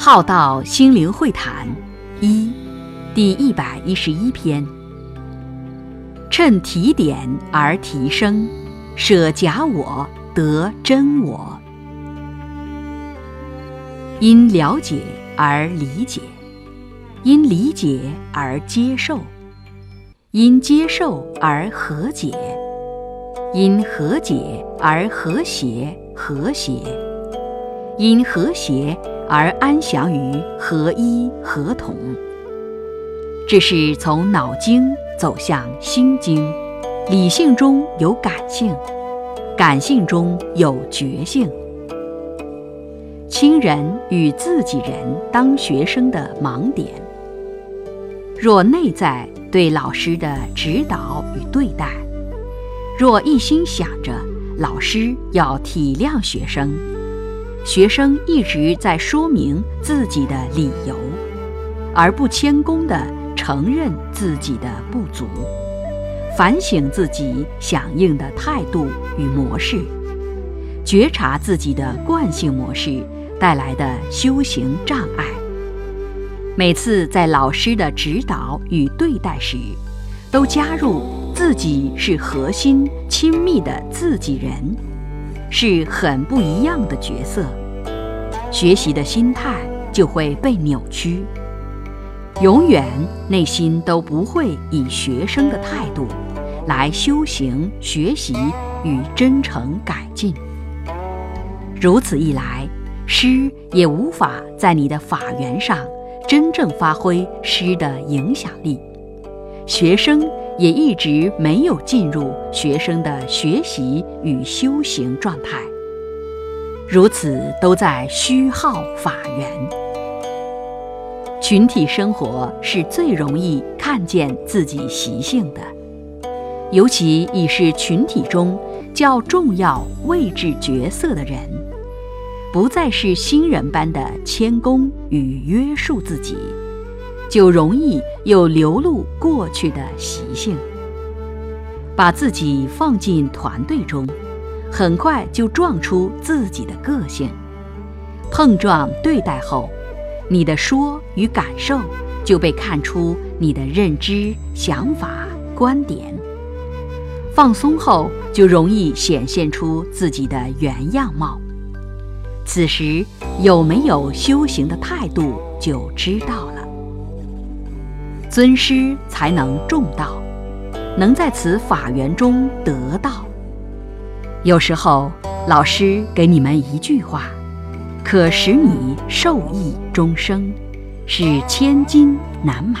浩道心灵会谈一第一百一十一篇：趁提点而提升，舍假我得真我。因了解而理解，因理解而接受，因接受而和解，因和解而和谐和谐，因和谐。而安详于合一合同，这是从脑经走向心经，理性中有感性，感性中有觉性。亲人与自己人当学生的盲点，若内在对老师的指导与对待，若一心想着老师要体谅学生。学生一直在说明自己的理由，而不谦恭地承认自己的不足，反省自己响应的态度与模式，觉察自己的惯性模式带来的修行障碍。每次在老师的指导与对待时，都加入自己是核心亲密的自己人。是很不一样的角色，学习的心态就会被扭曲，永远内心都不会以学生的态度来修行、学习与真诚改进。如此一来，诗也无法在你的法缘上真正发挥诗的影响力，学生。也一直没有进入学生的学习与修行状态，如此都在虚耗法缘。群体生活是最容易看见自己习性的，尤其已是群体中较重要位置角色的人，不再是新人般的谦恭与约束自己。就容易有流露过去的习性，把自己放进团队中，很快就撞出自己的个性。碰撞对待后，你的说与感受就被看出你的认知、想法、观点。放松后，就容易显现出自己的原样貌。此时有没有修行的态度，就知道了。尊师才能重道，能在此法缘中得道。有时候，老师给你们一句话，可使你受益终生，是千金难买。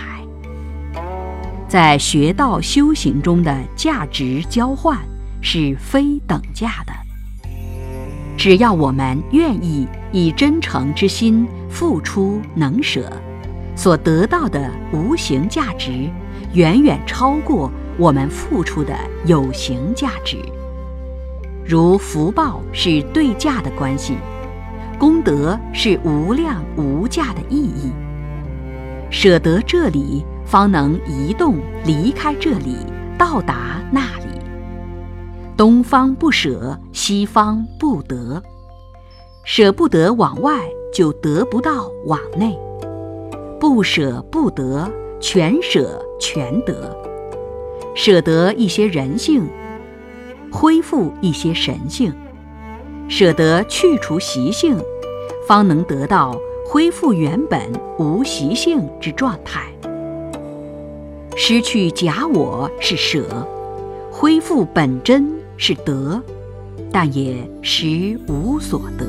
在学道修行中的价值交换是非等价的。只要我们愿意以真诚之心付出，能舍。所得到的无形价值，远远超过我们付出的有形价值。如福报是对价的关系，功德是无量无价的意义。舍得这里，方能移动离开这里，到达那里。东方不舍，西方不得。舍不得往外，就得不到往内。不舍不得，全舍全得。舍得一些人性，恢复一些神性；舍得去除习性，方能得到恢复原本无习性之状态。失去假我是舍，恢复本真是得，但也实无所得。